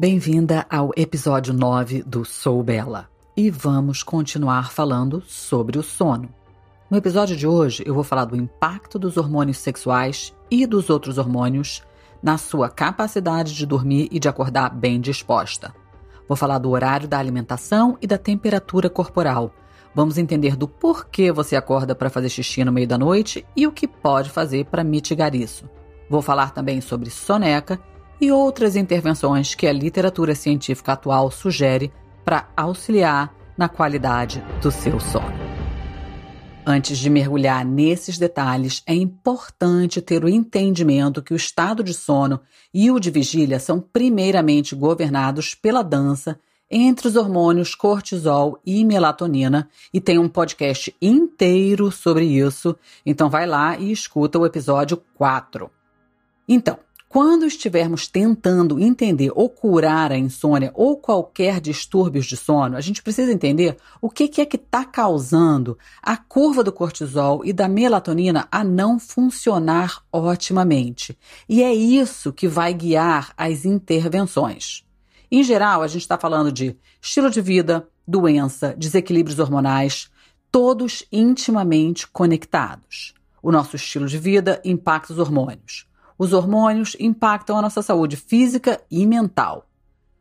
Bem-vinda ao episódio 9 do Sou Bela. E vamos continuar falando sobre o sono. No episódio de hoje, eu vou falar do impacto dos hormônios sexuais e dos outros hormônios na sua capacidade de dormir e de acordar bem disposta. Vou falar do horário da alimentação e da temperatura corporal. Vamos entender do porquê você acorda para fazer xixi no meio da noite e o que pode fazer para mitigar isso. Vou falar também sobre soneca e outras intervenções que a literatura científica atual sugere para auxiliar na qualidade do seu sono. Antes de mergulhar nesses detalhes, é importante ter o entendimento que o estado de sono e o de vigília são primeiramente governados pela dança entre os hormônios cortisol e melatonina, e tem um podcast inteiro sobre isso, então vai lá e escuta o episódio 4. Então, quando estivermos tentando entender ou curar a insônia ou qualquer distúrbio de sono, a gente precisa entender o que, é que está causando a curva do cortisol e da melatonina a não funcionar otimamente. E é isso que vai guiar as intervenções. Em geral, a gente está falando de estilo de vida, doença, desequilíbrios hormonais, todos intimamente conectados. O nosso estilo de vida impacta os hormônios. Os hormônios impactam a nossa saúde física e mental.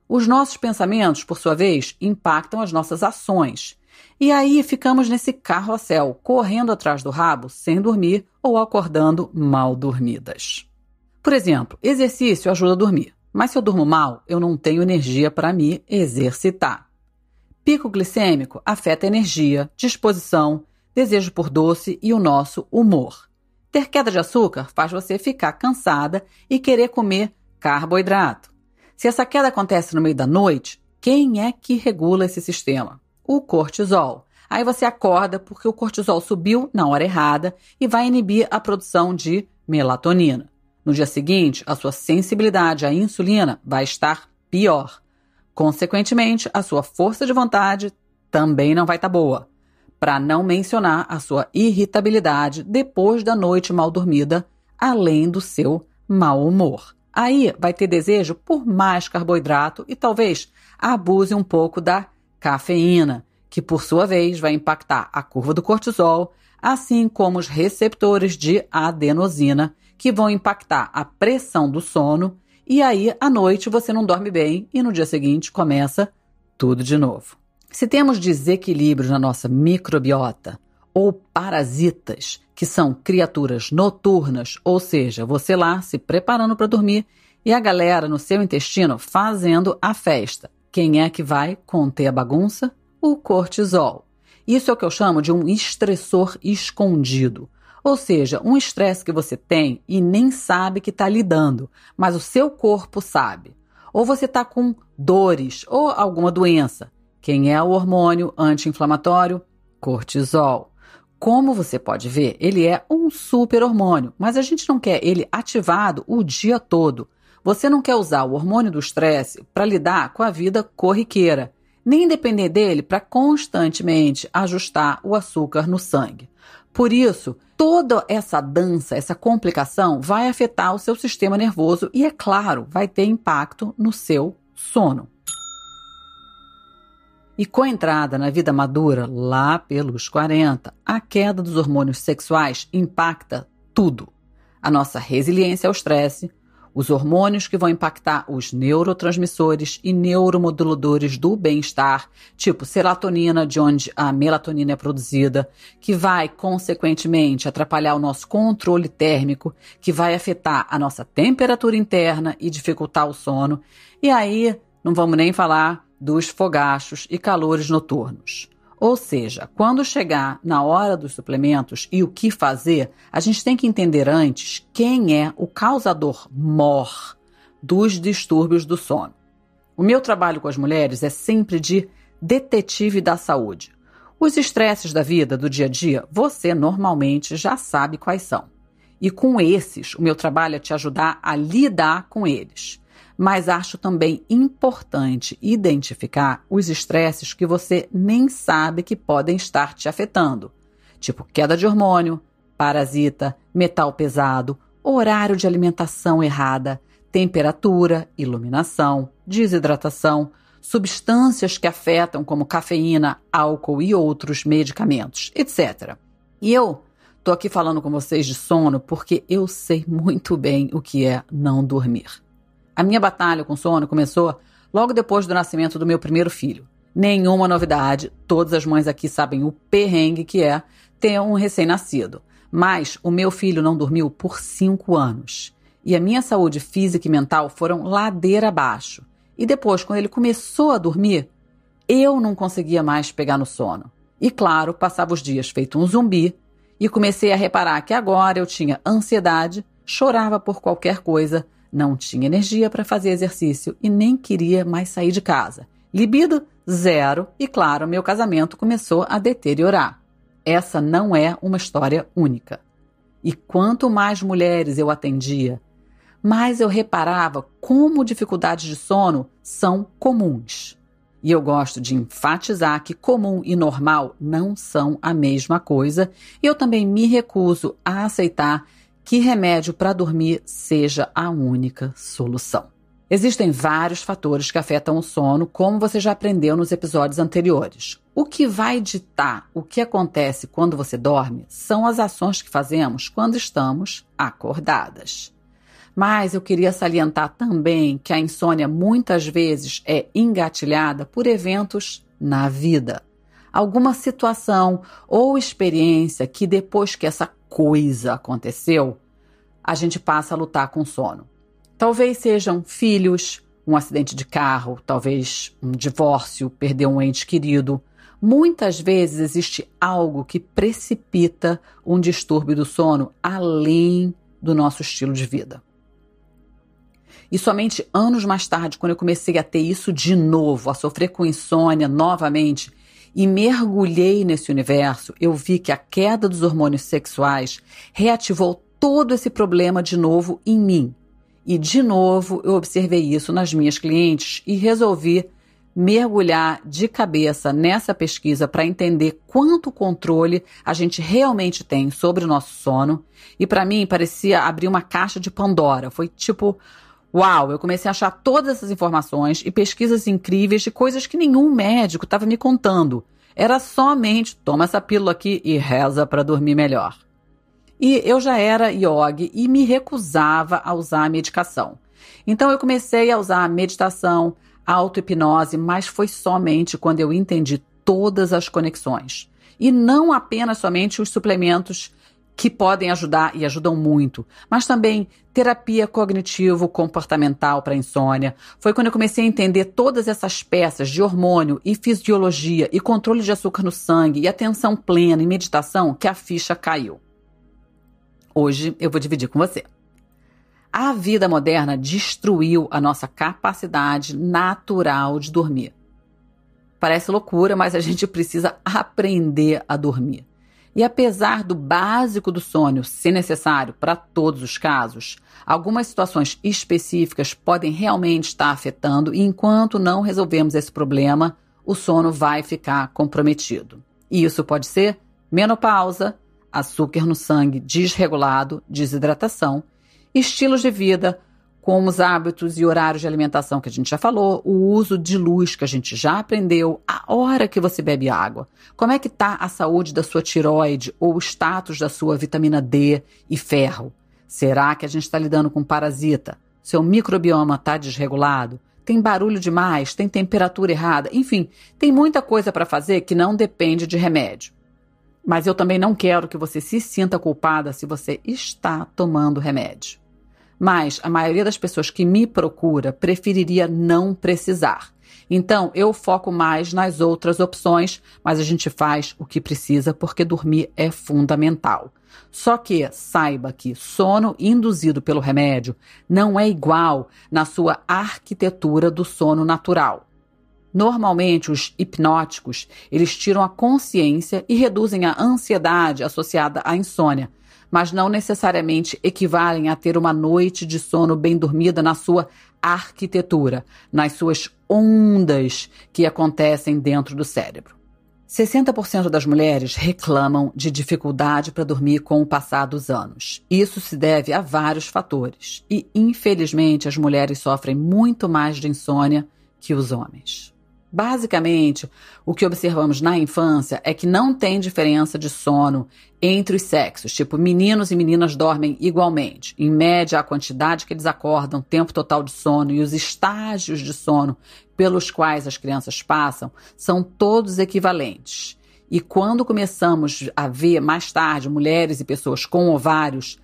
Os nossos pensamentos, por sua vez, impactam as nossas ações. E aí ficamos nesse carrossel, correndo atrás do rabo sem dormir ou acordando mal dormidas. Por exemplo, exercício ajuda a dormir, mas se eu durmo mal, eu não tenho energia para me exercitar. Pico glicêmico afeta energia, disposição, desejo por doce e o nosso humor. Ter queda de açúcar faz você ficar cansada e querer comer carboidrato. Se essa queda acontece no meio da noite, quem é que regula esse sistema? O cortisol. Aí você acorda porque o cortisol subiu na hora errada e vai inibir a produção de melatonina. No dia seguinte, a sua sensibilidade à insulina vai estar pior. Consequentemente, a sua força de vontade também não vai estar tá boa para não mencionar a sua irritabilidade depois da noite mal dormida, além do seu mau humor. Aí vai ter desejo por mais carboidrato e talvez abuse um pouco da cafeína, que por sua vez vai impactar a curva do cortisol, assim como os receptores de adenosina, que vão impactar a pressão do sono, e aí à noite você não dorme bem e no dia seguinte começa tudo de novo. Se temos desequilíbrios na nossa microbiota ou parasitas, que são criaturas noturnas, ou seja, você lá se preparando para dormir e a galera no seu intestino fazendo a festa. Quem é que vai conter a bagunça? O cortisol. Isso é o que eu chamo de um estressor escondido. Ou seja, um estresse que você tem e nem sabe que está lidando, mas o seu corpo sabe. Ou você está com dores ou alguma doença quem é o hormônio anti-inflamatório? Cortisol. Como você pode ver, ele é um super hormônio, mas a gente não quer ele ativado o dia todo. Você não quer usar o hormônio do estresse para lidar com a vida corriqueira, nem depender dele para constantemente ajustar o açúcar no sangue. Por isso, toda essa dança, essa complicação vai afetar o seu sistema nervoso e, é claro, vai ter impacto no seu sono. E com a entrada na vida madura, lá pelos 40, a queda dos hormônios sexuais impacta tudo. A nossa resiliência ao estresse, os hormônios que vão impactar os neurotransmissores e neuromoduladores do bem-estar, tipo serotonina, de onde a melatonina é produzida, que vai, consequentemente, atrapalhar o nosso controle térmico, que vai afetar a nossa temperatura interna e dificultar o sono. E aí, não vamos nem falar dos fogachos e calores noturnos. Ou seja, quando chegar na hora dos suplementos e o que fazer, a gente tem que entender antes quem é o causador mor dos distúrbios do sono. O meu trabalho com as mulheres é sempre de detetive da saúde. Os estresses da vida, do dia a dia, você normalmente já sabe quais são. E com esses, o meu trabalho é te ajudar a lidar com eles. Mas acho também importante identificar os estresses que você nem sabe que podem estar te afetando, tipo queda de hormônio, parasita, metal pesado, horário de alimentação errada, temperatura, iluminação, desidratação, substâncias que afetam como cafeína, álcool e outros medicamentos, etc. E eu Tô aqui falando com vocês de sono porque eu sei muito bem o que é não dormir. A minha batalha com sono começou logo depois do nascimento do meu primeiro filho. Nenhuma novidade, todas as mães aqui sabem o perrengue que é ter um recém-nascido. Mas o meu filho não dormiu por cinco anos. E a minha saúde física e mental foram ladeira abaixo. E depois, quando ele começou a dormir, eu não conseguia mais pegar no sono. E claro, passava os dias feito um zumbi, e comecei a reparar que agora eu tinha ansiedade, chorava por qualquer coisa, não tinha energia para fazer exercício e nem queria mais sair de casa. Libido zero e, claro, meu casamento começou a deteriorar. Essa não é uma história única. E quanto mais mulheres eu atendia, mais eu reparava como dificuldades de sono são comuns. E eu gosto de enfatizar que comum e normal não são a mesma coisa, e eu também me recuso a aceitar que remédio para dormir seja a única solução. Existem vários fatores que afetam o sono, como você já aprendeu nos episódios anteriores. O que vai ditar o que acontece quando você dorme são as ações que fazemos quando estamos acordadas. Mas eu queria salientar também que a insônia muitas vezes é engatilhada por eventos na vida. Alguma situação ou experiência que depois que essa coisa aconteceu, a gente passa a lutar com sono. Talvez sejam filhos, um acidente de carro, talvez um divórcio, perder um ente querido. Muitas vezes existe algo que precipita um distúrbio do sono além do nosso estilo de vida. E somente anos mais tarde, quando eu comecei a ter isso de novo, a sofrer com insônia novamente, e mergulhei nesse universo, eu vi que a queda dos hormônios sexuais reativou todo esse problema de novo em mim. E de novo eu observei isso nas minhas clientes e resolvi mergulhar de cabeça nessa pesquisa para entender quanto controle a gente realmente tem sobre o nosso sono. E para mim parecia abrir uma caixa de Pandora. Foi tipo Uau, eu comecei a achar todas essas informações e pesquisas incríveis de coisas que nenhum médico estava me contando. Era somente toma essa pílula aqui e reza para dormir melhor. E eu já era yogi e me recusava a usar a medicação. Então eu comecei a usar a meditação, auto-hipnose, mas foi somente quando eu entendi todas as conexões. E não apenas somente os suplementos que podem ajudar e ajudam muito, mas também terapia cognitivo-comportamental para insônia. Foi quando eu comecei a entender todas essas peças de hormônio e fisiologia e controle de açúcar no sangue e atenção plena e meditação que a ficha caiu. Hoje eu vou dividir com você. A vida moderna destruiu a nossa capacidade natural de dormir. Parece loucura, mas a gente precisa aprender a dormir. E apesar do básico do sono ser necessário para todos os casos, algumas situações específicas podem realmente estar afetando e enquanto não resolvemos esse problema, o sono vai ficar comprometido. E isso pode ser menopausa, açúcar no sangue desregulado, desidratação, estilos de vida, como os hábitos e horários de alimentação que a gente já falou, o uso de luz que a gente já aprendeu, a hora que você bebe água, como é que está a saúde da sua tiroide ou o status da sua vitamina D e ferro. Será que a gente está lidando com parasita? Seu microbioma está desregulado? Tem barulho demais? Tem temperatura errada? Enfim, tem muita coisa para fazer que não depende de remédio. Mas eu também não quero que você se sinta culpada se você está tomando remédio. Mas a maioria das pessoas que me procura preferiria não precisar. Então, eu foco mais nas outras opções, mas a gente faz o que precisa porque dormir é fundamental. Só que saiba que sono induzido pelo remédio não é igual na sua arquitetura do sono natural. Normalmente, os hipnóticos, eles tiram a consciência e reduzem a ansiedade associada à insônia, mas não necessariamente equivalem a ter uma noite de sono bem dormida na sua arquitetura, nas suas ondas que acontecem dentro do cérebro. 60% das mulheres reclamam de dificuldade para dormir com o passar dos anos. Isso se deve a vários fatores. E, infelizmente, as mulheres sofrem muito mais de insônia que os homens. Basicamente, o que observamos na infância é que não tem diferença de sono entre os sexos, tipo, meninos e meninas dormem igualmente. Em média, a quantidade que eles acordam, tempo total de sono e os estágios de sono pelos quais as crianças passam são todos equivalentes. E quando começamos a ver mais tarde mulheres e pessoas com ovários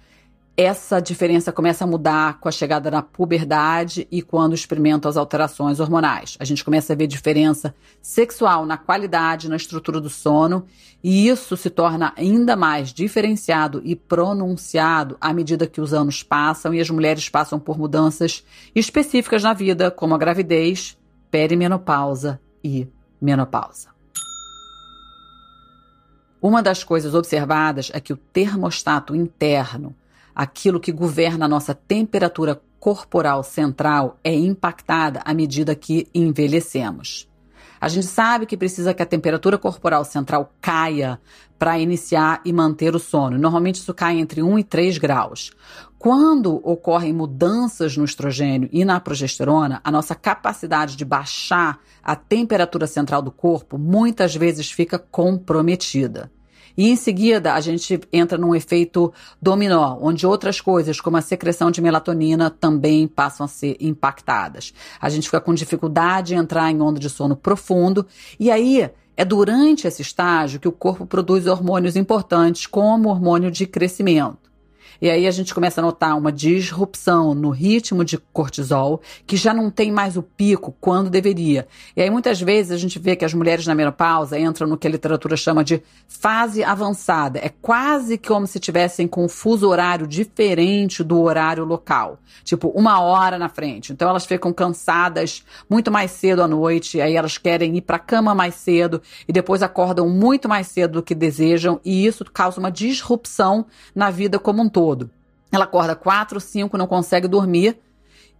essa diferença começa a mudar com a chegada na puberdade e quando experimentam as alterações hormonais. A gente começa a ver diferença sexual na qualidade, na estrutura do sono, e isso se torna ainda mais diferenciado e pronunciado à medida que os anos passam e as mulheres passam por mudanças específicas na vida, como a gravidez, perimenopausa e menopausa. Uma das coisas observadas é que o termostato interno aquilo que governa a nossa temperatura corporal central é impactada à medida que envelhecemos. A gente sabe que precisa que a temperatura corporal central caia para iniciar e manter o sono. Normalmente isso cai entre 1 e 3 graus. Quando ocorrem mudanças no estrogênio e na progesterona, a nossa capacidade de baixar a temperatura central do corpo muitas vezes fica comprometida. E em seguida, a gente entra num efeito dominó, onde outras coisas, como a secreção de melatonina, também passam a ser impactadas. A gente fica com dificuldade em entrar em onda de sono profundo, e aí é durante esse estágio que o corpo produz hormônios importantes, como o hormônio de crescimento. E aí a gente começa a notar uma disrupção no ritmo de cortisol, que já não tem mais o pico quando deveria. E aí muitas vezes a gente vê que as mulheres na menopausa entram no que a literatura chama de fase avançada. É quase como se tivessem com um fuso horário diferente do horário local. Tipo, uma hora na frente. Então elas ficam cansadas muito mais cedo à noite, aí elas querem ir para a cama mais cedo e depois acordam muito mais cedo do que desejam, e isso causa uma disrupção na vida como um todo todo. Ela acorda quatro, cinco, não consegue dormir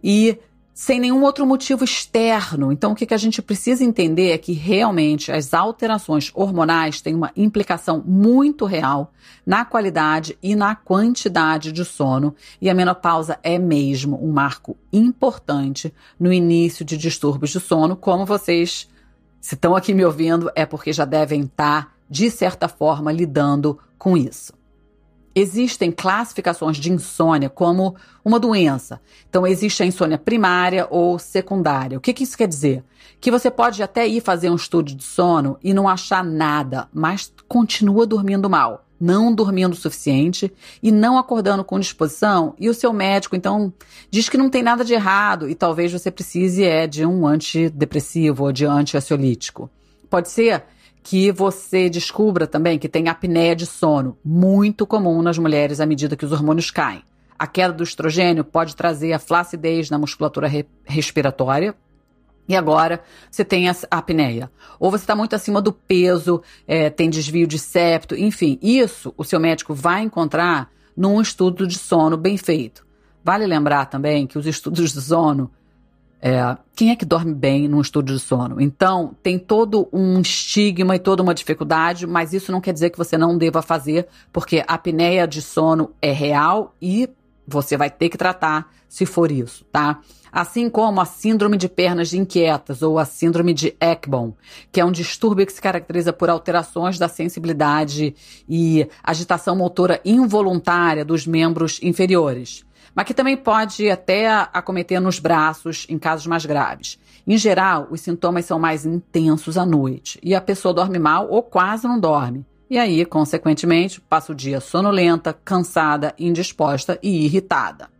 e sem nenhum outro motivo externo. Então, o que, que a gente precisa entender é que realmente as alterações hormonais têm uma implicação muito real na qualidade e na quantidade de sono, e a menopausa é mesmo um marco importante no início de distúrbios de sono. Como vocês, se estão aqui me ouvindo, é porque já devem estar, de certa forma, lidando com isso. Existem classificações de insônia como uma doença. Então, existe a insônia primária ou secundária. O que, que isso quer dizer? Que você pode até ir fazer um estudo de sono e não achar nada, mas continua dormindo mal, não dormindo o suficiente e não acordando com disposição. E o seu médico, então, diz que não tem nada de errado e talvez você precise é de um antidepressivo ou de antiansiolítico. Pode ser que você descubra também que tem apneia de sono, muito comum nas mulheres à medida que os hormônios caem. A queda do estrogênio pode trazer a flacidez na musculatura re respiratória, e agora você tem a apneia. Ou você está muito acima do peso, é, tem desvio de septo, enfim, isso o seu médico vai encontrar num estudo de sono bem feito. Vale lembrar também que os estudos de sono é, quem é que dorme bem num estudo de sono? Então, tem todo um estigma e toda uma dificuldade, mas isso não quer dizer que você não deva fazer, porque a apneia de sono é real e você vai ter que tratar se for isso, tá? Assim como a síndrome de pernas inquietas ou a síndrome de Ekbom, que é um distúrbio que se caracteriza por alterações da sensibilidade e agitação motora involuntária dos membros inferiores mas que também pode até acometer nos braços em casos mais graves. Em geral, os sintomas são mais intensos à noite e a pessoa dorme mal ou quase não dorme. E aí, consequentemente, passa o dia sonolenta, cansada, indisposta e irritada.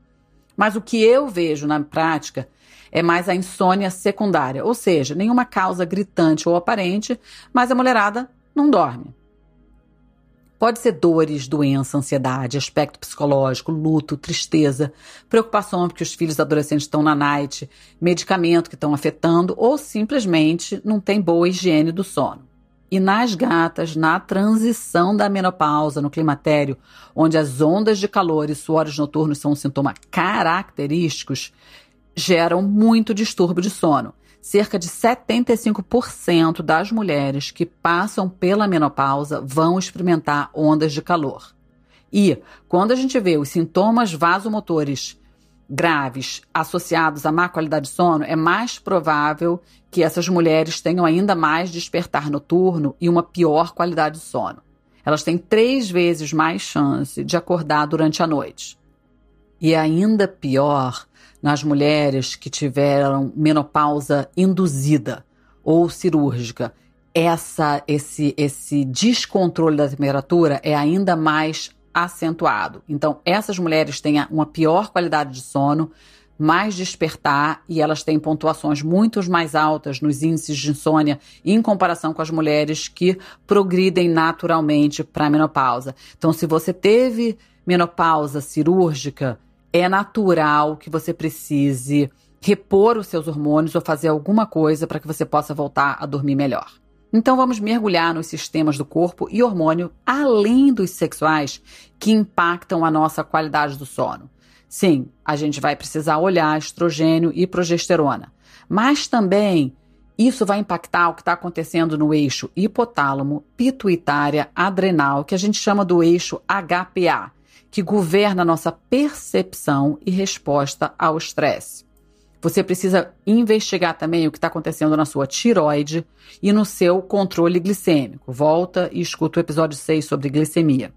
Mas o que eu vejo na prática é mais a insônia secundária, ou seja, nenhuma causa gritante ou aparente, mas a mulherada não dorme. Pode ser dores, doença, ansiedade, aspecto psicológico, luto, tristeza, preocupação porque os filhos adolescentes estão na night, medicamento que estão afetando ou simplesmente não tem boa higiene do sono. E nas gatas, na transição da menopausa, no climatério, onde as ondas de calor e suores noturnos são um sintoma característicos, geram muito distúrbio de sono. Cerca de 75% das mulheres que passam pela menopausa vão experimentar ondas de calor. E quando a gente vê os sintomas vasomotores graves associados à má qualidade de sono, é mais provável que essas mulheres tenham ainda mais despertar noturno e uma pior qualidade de sono. Elas têm três vezes mais chance de acordar durante a noite. E ainda pior nas mulheres que tiveram menopausa induzida ou cirúrgica. Essa, esse, esse descontrole da temperatura é ainda mais acentuado. Então, essas mulheres têm uma pior qualidade de sono, mais despertar e elas têm pontuações muito mais altas nos índices de insônia em comparação com as mulheres que progridem naturalmente para a menopausa. Então, se você teve menopausa cirúrgica, é natural que você precise repor os seus hormônios ou fazer alguma coisa para que você possa voltar a dormir melhor. Então vamos mergulhar nos sistemas do corpo e hormônio, além dos sexuais, que impactam a nossa qualidade do sono. Sim, a gente vai precisar olhar estrogênio e progesterona, mas também isso vai impactar o que está acontecendo no eixo hipotálamo, pituitária, adrenal, que a gente chama do eixo HPA, que governa nossa percepção e resposta ao estresse. Você precisa investigar também o que está acontecendo na sua tiroide e no seu controle glicêmico. Volta e escuta o episódio 6 sobre glicemia.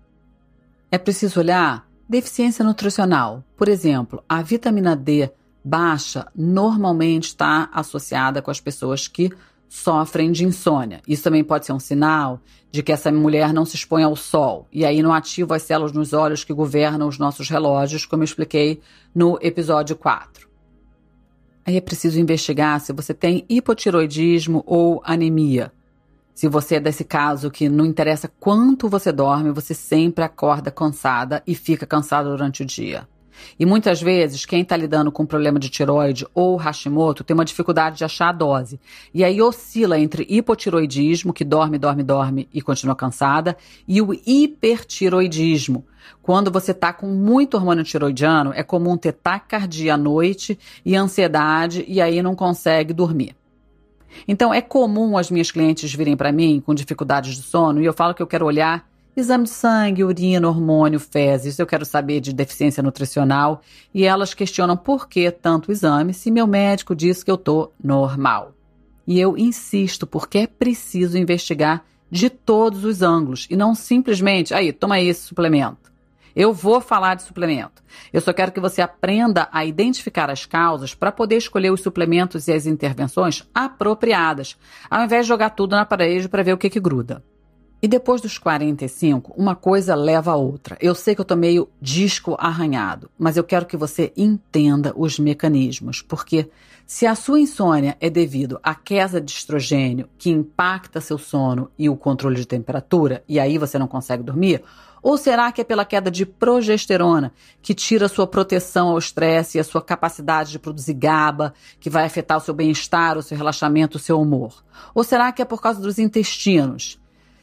É preciso olhar deficiência nutricional. Por exemplo, a vitamina D baixa normalmente está associada com as pessoas que sofrem de insônia. Isso também pode ser um sinal de que essa mulher não se expõe ao sol e aí não ativa as células nos olhos que governam os nossos relógios, como eu expliquei no episódio 4. Aí é preciso investigar se você tem hipotiroidismo ou anemia. Se você é desse caso que não interessa quanto você dorme, você sempre acorda cansada e fica cansada durante o dia. E muitas vezes, quem está lidando com problema de tiroide ou Hashimoto tem uma dificuldade de achar a dose. E aí oscila entre hipotiroidismo, que dorme, dorme, dorme e continua cansada, e o hipertiroidismo. Quando você está com muito hormônio tiroidiano, é comum ter taquicardia à noite e ansiedade, e aí não consegue dormir. Então, é comum as minhas clientes virem para mim com dificuldades de sono e eu falo que eu quero olhar Exame de sangue, urina, hormônio, fezes, eu quero saber de deficiência nutricional. E elas questionam por que tanto exame se meu médico disse que eu tô normal. E eu insisto, porque é preciso investigar de todos os ângulos e não simplesmente, aí, toma esse suplemento. Eu vou falar de suplemento. Eu só quero que você aprenda a identificar as causas para poder escolher os suplementos e as intervenções apropriadas, ao invés de jogar tudo na parede para ver o que, que gruda. E depois dos 45, uma coisa leva a outra. Eu sei que eu tô meio disco arranhado, mas eu quero que você entenda os mecanismos, porque se a sua insônia é devido à queda de estrogênio que impacta seu sono e o controle de temperatura, e aí você não consegue dormir, ou será que é pela queda de progesterona, que tira sua proteção ao estresse e a sua capacidade de produzir GABA, que vai afetar o seu bem-estar, o seu relaxamento, o seu humor? Ou será que é por causa dos intestinos?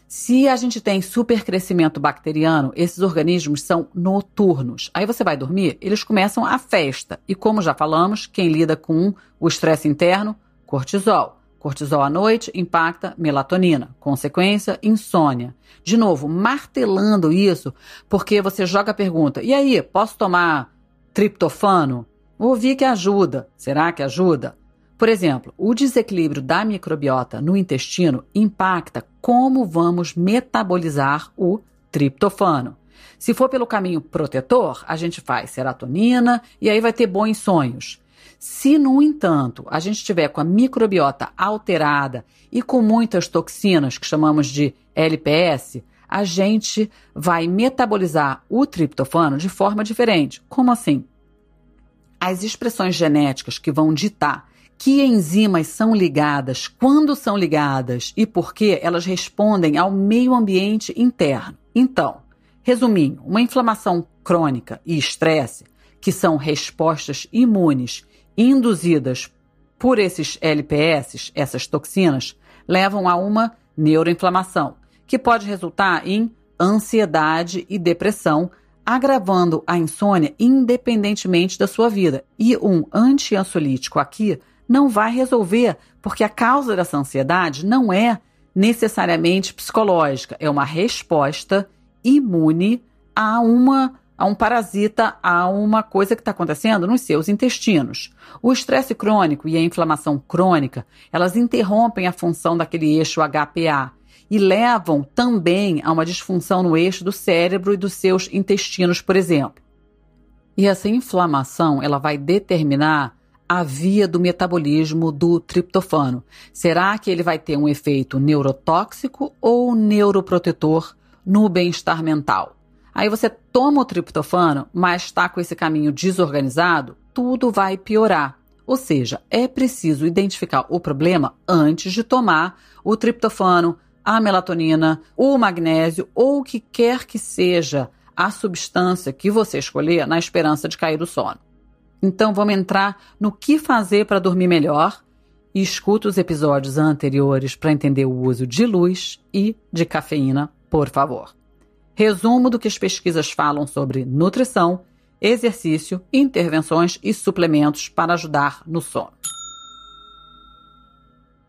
Se a gente tem supercrescimento bacteriano, esses organismos são noturnos. Aí você vai dormir, eles começam a festa. E como já falamos, quem lida com o estresse interno, cortisol. Cortisol à noite impacta melatonina, consequência, insônia. De novo, martelando isso, porque você joga a pergunta: e aí, posso tomar triptofano? Ouvi que ajuda. Será que ajuda? Por exemplo, o desequilíbrio da microbiota no intestino impacta como vamos metabolizar o triptofano. Se for pelo caminho protetor, a gente faz serotonina e aí vai ter bons sonhos. Se, no entanto, a gente estiver com a microbiota alterada e com muitas toxinas, que chamamos de LPS, a gente vai metabolizar o triptofano de forma diferente. Como assim? as expressões genéticas que vão ditar que enzimas são ligadas, quando são ligadas e por que elas respondem ao meio ambiente interno. Então, resumindo, uma inflamação crônica e estresse, que são respostas imunes induzidas por esses LPS, essas toxinas, levam a uma neuroinflamação, que pode resultar em ansiedade e depressão, agravando a insônia independentemente da sua vida. E um antiansiolítico aqui não vai resolver, porque a causa dessa ansiedade não é necessariamente psicológica, é uma resposta imune a uma a um parasita, a uma coisa que está acontecendo nos seus intestinos. O estresse crônico e a inflamação crônica, elas interrompem a função daquele eixo HPA e levam também a uma disfunção no eixo do cérebro e dos seus intestinos, por exemplo. E essa inflamação, ela vai determinar a via do metabolismo do triptofano. Será que ele vai ter um efeito neurotóxico ou neuroprotetor no bem-estar mental? Aí você toma o triptofano, mas está com esse caminho desorganizado, tudo vai piorar. Ou seja, é preciso identificar o problema antes de tomar o triptofano, a melatonina, o magnésio ou o que quer que seja a substância que você escolher na esperança de cair do sono. Então vamos entrar no que fazer para dormir melhor e escuta os episódios anteriores para entender o uso de luz e de cafeína, por favor. Resumo do que as pesquisas falam sobre nutrição, exercício, intervenções e suplementos para ajudar no sono.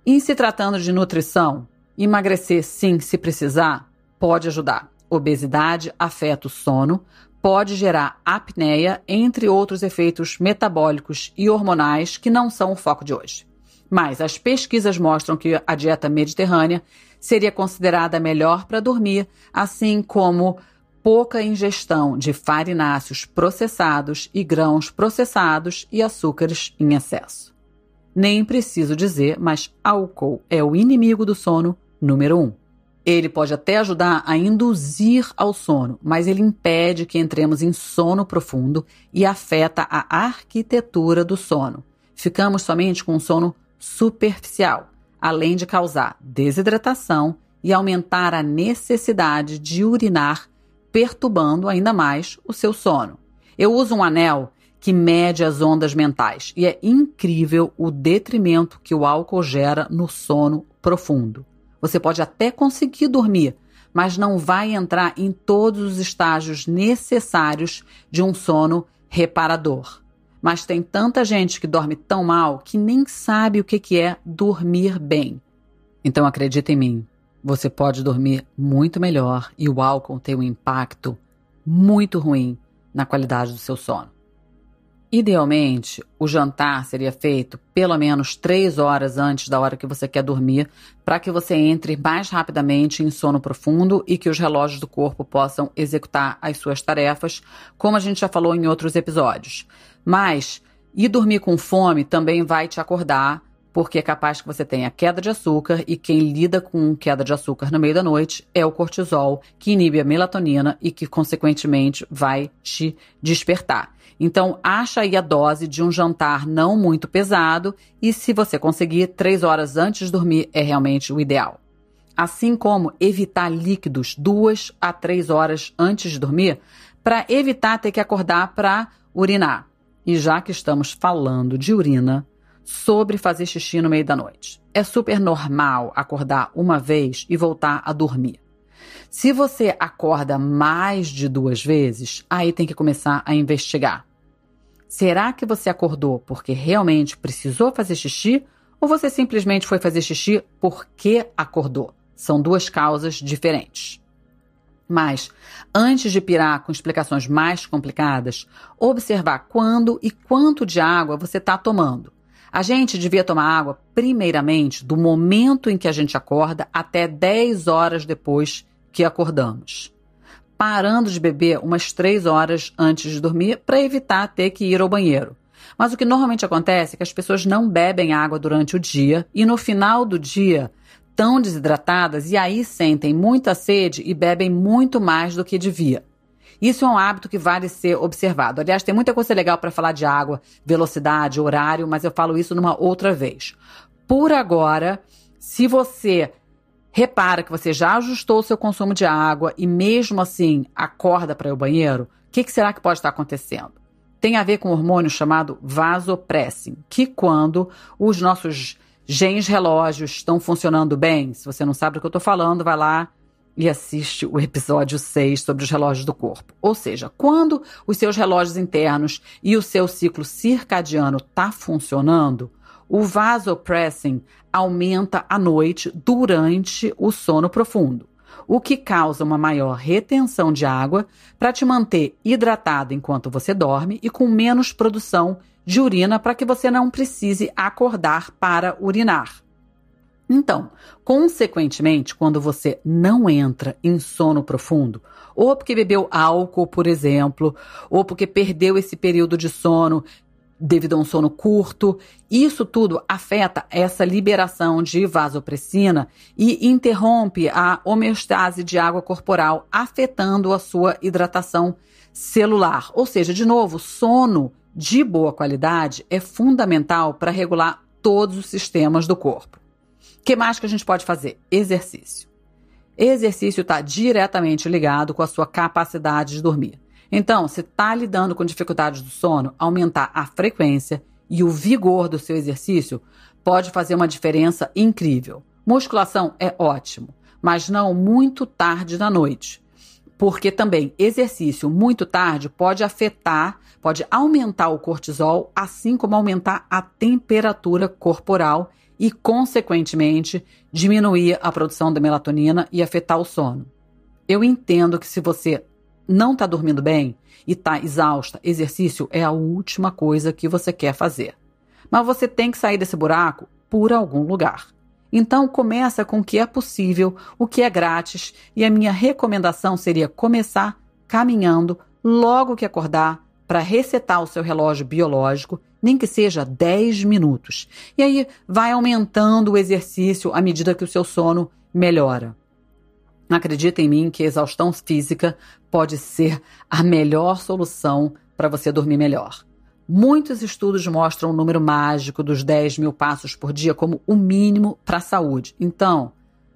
Em se tratando de nutrição, emagrecer sim, se precisar, pode ajudar. Obesidade afeta o sono, pode gerar apneia, entre outros efeitos metabólicos e hormonais que não são o foco de hoje. Mas as pesquisas mostram que a dieta mediterrânea seria considerada melhor para dormir, assim como pouca ingestão de farináceos processados e grãos processados e açúcares em excesso. Nem preciso dizer, mas álcool é o inimigo do sono número um. Ele pode até ajudar a induzir ao sono, mas ele impede que entremos em sono profundo e afeta a arquitetura do sono. Ficamos somente com um sono superficial, além de causar desidratação e aumentar a necessidade de urinar, perturbando ainda mais o seu sono. Eu uso um anel que mede as ondas mentais e é incrível o detrimento que o álcool gera no sono profundo. Você pode até conseguir dormir, mas não vai entrar em todos os estágios necessários de um sono reparador. Mas tem tanta gente que dorme tão mal que nem sabe o que é dormir bem. Então acredita em mim, você pode dormir muito melhor e o álcool tem um impacto muito ruim na qualidade do seu sono. Idealmente, o jantar seria feito pelo menos três horas antes da hora que você quer dormir, para que você entre mais rapidamente em sono profundo e que os relógios do corpo possam executar as suas tarefas, como a gente já falou em outros episódios. Mas ir dormir com fome também vai te acordar, porque é capaz que você tenha queda de açúcar e quem lida com queda de açúcar no meio da noite é o cortisol, que inibe a melatonina e que, consequentemente, vai te despertar. Então, acha aí a dose de um jantar não muito pesado e, se você conseguir, três horas antes de dormir é realmente o ideal. Assim como evitar líquidos duas a três horas antes de dormir, para evitar ter que acordar para urinar. E já que estamos falando de urina, sobre fazer xixi no meio da noite. É super normal acordar uma vez e voltar a dormir. Se você acorda mais de duas vezes, aí tem que começar a investigar. Será que você acordou porque realmente precisou fazer xixi ou você simplesmente foi fazer xixi porque acordou? São duas causas diferentes. Mas, antes de pirar com explicações mais complicadas, observar quando e quanto de água você está tomando. A gente devia tomar água, primeiramente, do momento em que a gente acorda até 10 horas depois que acordamos parando de beber umas três horas antes de dormir para evitar ter que ir ao banheiro. Mas o que normalmente acontece é que as pessoas não bebem água durante o dia e no final do dia estão desidratadas e aí sentem muita sede e bebem muito mais do que devia. Isso é um hábito que vale ser observado. Aliás, tem muita coisa legal para falar de água, velocidade, horário, mas eu falo isso numa outra vez. Por agora, se você repara que você já ajustou o seu consumo de água e mesmo assim acorda para ir ao banheiro, o que, que será que pode estar acontecendo? Tem a ver com um hormônio chamado vasopressin, que quando os nossos genes relógios estão funcionando bem, se você não sabe do que eu estou falando, vai lá e assiste o episódio 6 sobre os relógios do corpo. Ou seja, quando os seus relógios internos e o seu ciclo circadiano está funcionando, o vasopressin aumenta à noite durante o sono profundo, o que causa uma maior retenção de água para te manter hidratado enquanto você dorme e com menos produção de urina para que você não precise acordar para urinar. Então, consequentemente, quando você não entra em sono profundo, ou porque bebeu álcool, por exemplo, ou porque perdeu esse período de sono devido a um sono curto, isso tudo afeta essa liberação de vasopressina e interrompe a homeostase de água corporal, afetando a sua hidratação celular. Ou seja, de novo, sono de boa qualidade é fundamental para regular todos os sistemas do corpo que mais que a gente pode fazer? Exercício. Exercício está diretamente ligado com a sua capacidade de dormir. Então, se está lidando com dificuldades do sono, aumentar a frequência e o vigor do seu exercício pode fazer uma diferença incrível. Musculação é ótimo, mas não muito tarde da noite. Porque também exercício muito tarde pode afetar, pode aumentar o cortisol, assim como aumentar a temperatura corporal e, consequentemente, diminuir a produção da melatonina e afetar o sono. Eu entendo que se você não está dormindo bem e está exausta, exercício é a última coisa que você quer fazer. Mas você tem que sair desse buraco por algum lugar. Então começa com o que é possível, o que é grátis, e a minha recomendação seria começar caminhando logo que acordar para resetar o seu relógio biológico nem que seja 10 minutos. E aí vai aumentando o exercício à medida que o seu sono melhora. Acredita em mim que exaustão física pode ser a melhor solução para você dormir melhor. Muitos estudos mostram o número mágico dos 10 mil passos por dia como o mínimo para a saúde. Então,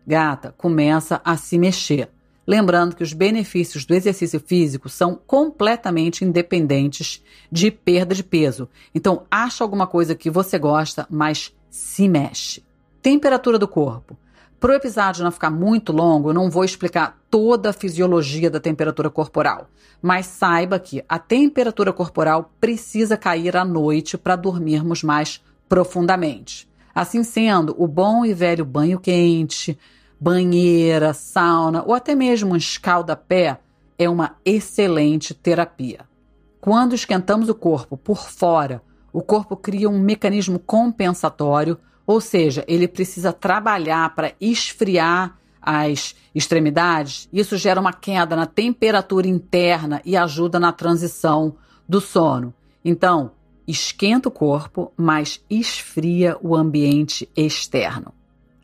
gata, começa a se mexer. Lembrando que os benefícios do exercício físico são completamente independentes de perda de peso. Então, acha alguma coisa que você gosta, mas se mexe. Temperatura do corpo. Para o episódio não ficar muito longo, eu não vou explicar toda a fisiologia da temperatura corporal, mas saiba que a temperatura corporal precisa cair à noite para dormirmos mais profundamente. Assim sendo, o bom e velho banho quente, banheira, sauna ou até mesmo um escalda-pé é uma excelente terapia. Quando esquentamos o corpo por fora, o corpo cria um mecanismo compensatório, ou seja, ele precisa trabalhar para esfriar as extremidades. Isso gera uma queda na temperatura interna e ajuda na transição do sono. Então, esquenta o corpo, mas esfria o ambiente externo.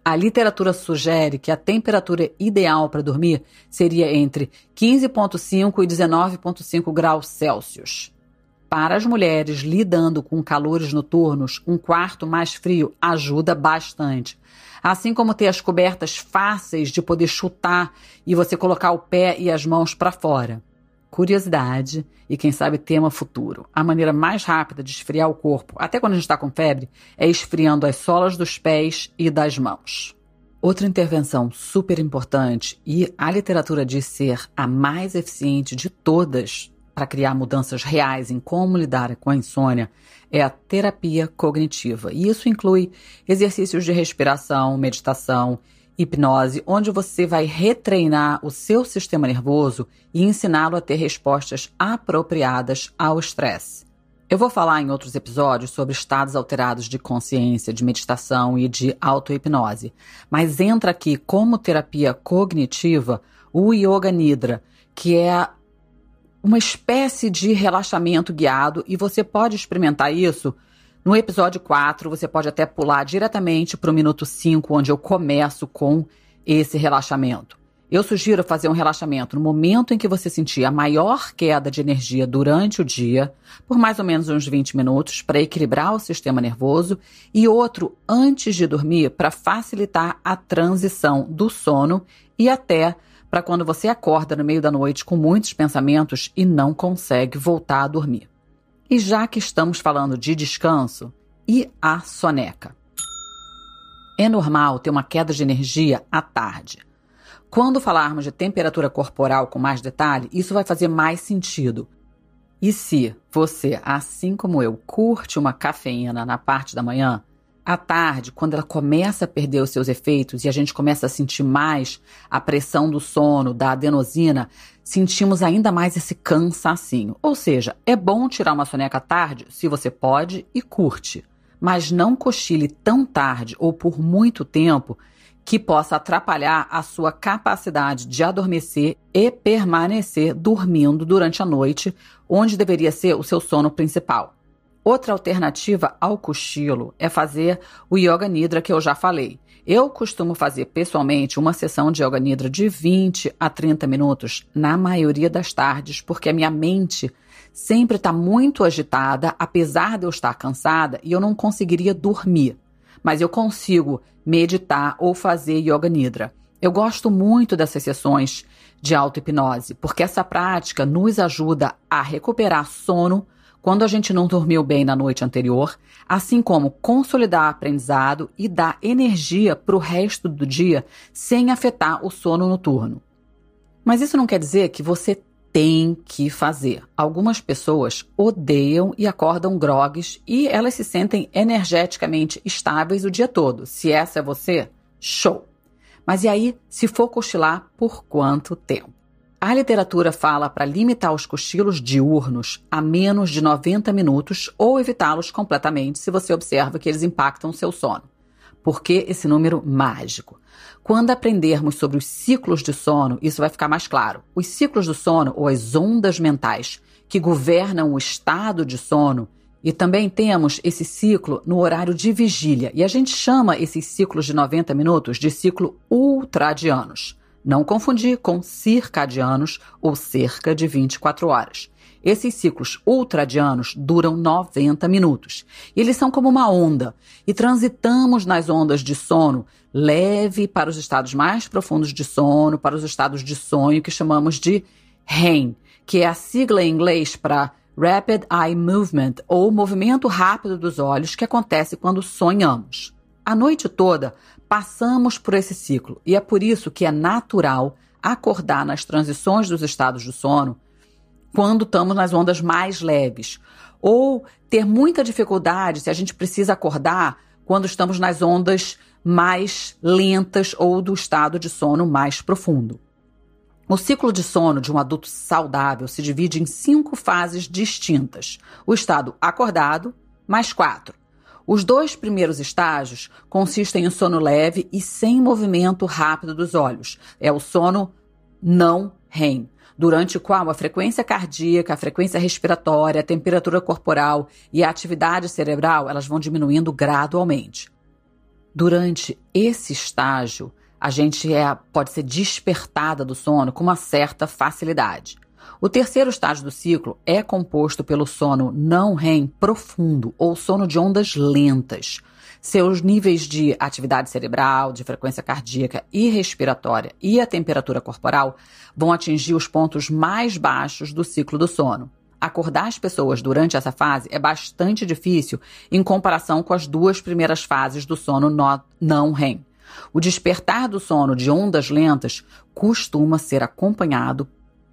A literatura sugere que a temperatura ideal para dormir seria entre 15,5 e 19,5 graus Celsius. Para as mulheres lidando com calores noturnos, um quarto mais frio ajuda bastante. Assim como ter as cobertas fáceis de poder chutar e você colocar o pé e as mãos para fora curiosidade e, quem sabe, tema futuro. A maneira mais rápida de esfriar o corpo, até quando a gente está com febre, é esfriando as solas dos pés e das mãos. Outra intervenção super importante e a literatura diz ser a mais eficiente de todas para criar mudanças reais em como lidar com a insônia é a terapia cognitiva. E isso inclui exercícios de respiração, meditação hipnose, onde você vai retreinar o seu sistema nervoso e ensiná-lo a ter respostas apropriadas ao estresse. Eu vou falar em outros episódios sobre estados alterados de consciência, de meditação e de auto-hipnose, mas entra aqui como terapia cognitiva o Yoga Nidra, que é uma espécie de relaxamento guiado e você pode experimentar isso no episódio 4, você pode até pular diretamente para o minuto 5, onde eu começo com esse relaxamento. Eu sugiro fazer um relaxamento no momento em que você sentir a maior queda de energia durante o dia, por mais ou menos uns 20 minutos, para equilibrar o sistema nervoso, e outro antes de dormir para facilitar a transição do sono e até para quando você acorda no meio da noite com muitos pensamentos e não consegue voltar a dormir. E já que estamos falando de descanso, e a soneca? É normal ter uma queda de energia à tarde. Quando falarmos de temperatura corporal com mais detalhe, isso vai fazer mais sentido. E se você, assim como eu, curte uma cafeína na parte da manhã, à tarde, quando ela começa a perder os seus efeitos e a gente começa a sentir mais a pressão do sono, da adenosina, sentimos ainda mais esse cansacinho. Ou seja, é bom tirar uma soneca à tarde se você pode e curte, mas não cochile tão tarde ou por muito tempo que possa atrapalhar a sua capacidade de adormecer e permanecer dormindo durante a noite, onde deveria ser o seu sono principal. Outra alternativa ao cochilo é fazer o Yoga Nidra que eu já falei. Eu costumo fazer pessoalmente uma sessão de Yoga Nidra de 20 a 30 minutos na maioria das tardes, porque a minha mente sempre está muito agitada, apesar de eu estar cansada e eu não conseguiria dormir mas eu consigo meditar ou fazer yoga nidra. Eu gosto muito dessas sessões de auto-hipnose, porque essa prática nos ajuda a recuperar sono quando a gente não dormiu bem na noite anterior, assim como consolidar aprendizado e dar energia para o resto do dia sem afetar o sono noturno. Mas isso não quer dizer que você tem que fazer. Algumas pessoas odeiam e acordam grogues e elas se sentem energeticamente estáveis o dia todo. Se essa é você, show! Mas e aí, se for cochilar, por quanto tempo? A literatura fala para limitar os cochilos diurnos a menos de 90 minutos ou evitá-los completamente se você observa que eles impactam o seu sono. Por que esse número mágico? Quando aprendermos sobre os ciclos de sono, isso vai ficar mais claro. Os ciclos do sono, ou as ondas mentais, que governam o estado de sono, e também temos esse ciclo no horário de vigília. E a gente chama esses ciclos de 90 minutos de ciclo ultradianos. Não confundir com circadianos ou cerca de 24 horas. Esses ciclos ultradianos duram 90 minutos. Eles são como uma onda e transitamos nas ondas de sono leve para os estados mais profundos de sono, para os estados de sonho que chamamos de REM, que é a sigla em inglês para Rapid Eye Movement ou movimento rápido dos olhos que acontece quando sonhamos. A noite toda passamos por esse ciclo e é por isso que é natural acordar nas transições dos estados do sono quando estamos nas ondas mais leves. Ou ter muita dificuldade se a gente precisa acordar quando estamos nas ondas mais lentas ou do estado de sono mais profundo. O ciclo de sono de um adulto saudável se divide em cinco fases distintas: o estado acordado, mais quatro. Os dois primeiros estágios consistem em sono leve e sem movimento rápido dos olhos. É o sono não REM durante o qual a frequência cardíaca, a frequência respiratória, a temperatura corporal e a atividade cerebral elas vão diminuindo gradualmente. Durante esse estágio, a gente é, pode ser despertada do sono com uma certa facilidade. O terceiro estágio do ciclo é composto pelo sono não REM profundo ou sono de ondas lentas, seus níveis de atividade cerebral, de frequência cardíaca e respiratória e a temperatura corporal vão atingir os pontos mais baixos do ciclo do sono. Acordar as pessoas durante essa fase é bastante difícil em comparação com as duas primeiras fases do sono não REM. O despertar do sono de ondas lentas costuma ser acompanhado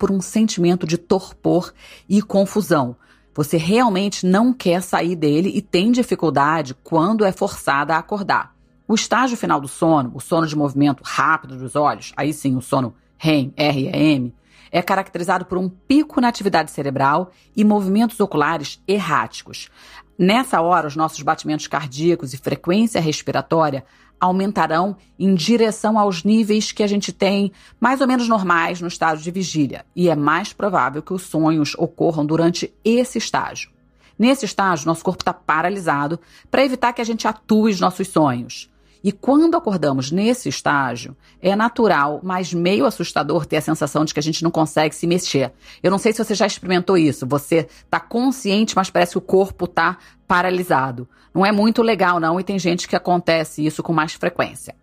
por um sentimento de torpor e confusão, você realmente não quer sair dele e tem dificuldade quando é forçada a acordar. O estágio final do sono, o sono de movimento rápido dos olhos, aí sim o sono REM, REM, é caracterizado por um pico na atividade cerebral e movimentos oculares erráticos. Nessa hora, os nossos batimentos cardíacos e frequência respiratória aumentarão em direção aos níveis que a gente tem mais ou menos normais no estado de vigília, e é mais provável que os sonhos ocorram durante esse estágio. Nesse estágio, nosso corpo está paralisado para evitar que a gente atue os nossos sonhos. E quando acordamos nesse estágio, é natural, mas meio assustador ter a sensação de que a gente não consegue se mexer. Eu não sei se você já experimentou isso. Você está consciente, mas parece que o corpo está paralisado. Não é muito legal, não, e tem gente que acontece isso com mais frequência.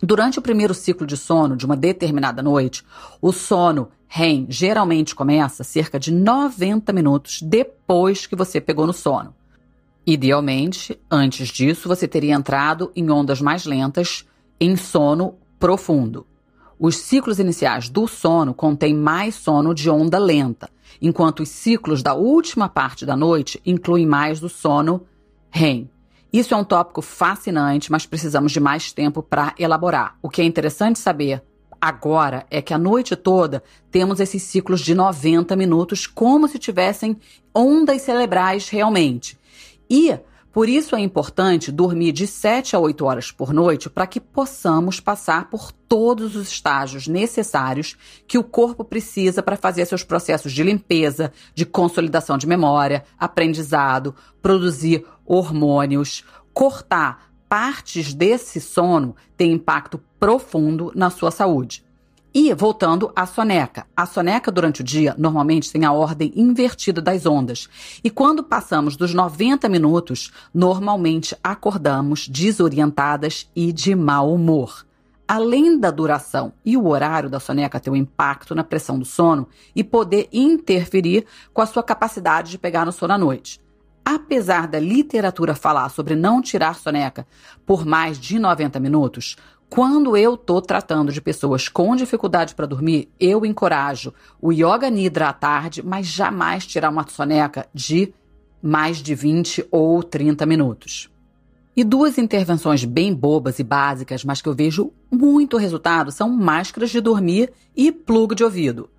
Durante o primeiro ciclo de sono de uma determinada noite, o sono REM geralmente começa cerca de 90 minutos depois que você pegou no sono. Idealmente, antes disso, você teria entrado em ondas mais lentas, em sono profundo. Os ciclos iniciais do sono contêm mais sono de onda lenta, enquanto os ciclos da última parte da noite incluem mais do sono REM. Isso é um tópico fascinante, mas precisamos de mais tempo para elaborar. O que é interessante saber agora é que a noite toda temos esses ciclos de 90 minutos como se tivessem ondas cerebrais realmente. E por isso é importante dormir de 7 a 8 horas por noite para que possamos passar por todos os estágios necessários que o corpo precisa para fazer seus processos de limpeza, de consolidação de memória, aprendizado, produzir hormônios, cortar partes desse sono tem impacto profundo na sua saúde. E voltando à soneca. A soneca durante o dia normalmente tem a ordem invertida das ondas. E quando passamos dos 90 minutos, normalmente acordamos desorientadas e de mau humor. Além da duração e o horário da soneca ter um impacto na pressão do sono e poder interferir com a sua capacidade de pegar no sono à noite. Apesar da literatura falar sobre não tirar soneca por mais de 90 minutos, quando eu estou tratando de pessoas com dificuldade para dormir, eu encorajo o yoga nidra à tarde, mas jamais tirar uma soneca de mais de 20 ou 30 minutos. E duas intervenções bem bobas e básicas, mas que eu vejo muito resultado, são máscaras de dormir e plug de ouvido.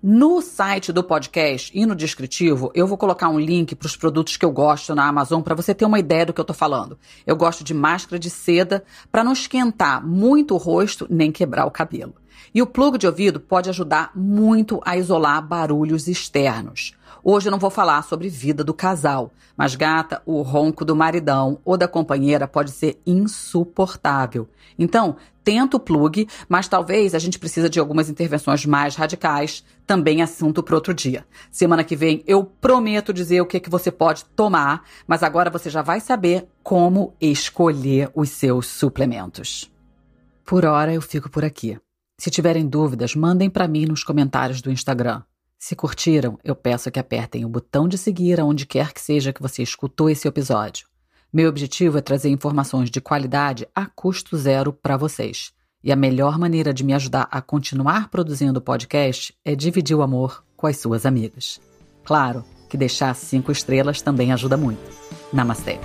No site do podcast e no descritivo, eu vou colocar um link para os produtos que eu gosto na Amazon para você ter uma ideia do que eu estou falando. Eu gosto de máscara de seda para não esquentar muito o rosto nem quebrar o cabelo. E o plug de ouvido pode ajudar muito a isolar barulhos externos. Hoje eu não vou falar sobre vida do casal, mas gata, o ronco do maridão ou da companheira pode ser insuportável. Então, tenta o plug, mas talvez a gente precisa de algumas intervenções mais radicais, também assunto para outro dia. Semana que vem eu prometo dizer o que, que você pode tomar, mas agora você já vai saber como escolher os seus suplementos. Por hora eu fico por aqui. Se tiverem dúvidas, mandem para mim nos comentários do Instagram. Se curtiram, eu peço que apertem o botão de seguir aonde quer que seja que você escutou esse episódio. Meu objetivo é trazer informações de qualidade a custo zero para vocês. E a melhor maneira de me ajudar a continuar produzindo o podcast é dividir o amor com as suas amigas. Claro que deixar cinco estrelas também ajuda muito. Namastê!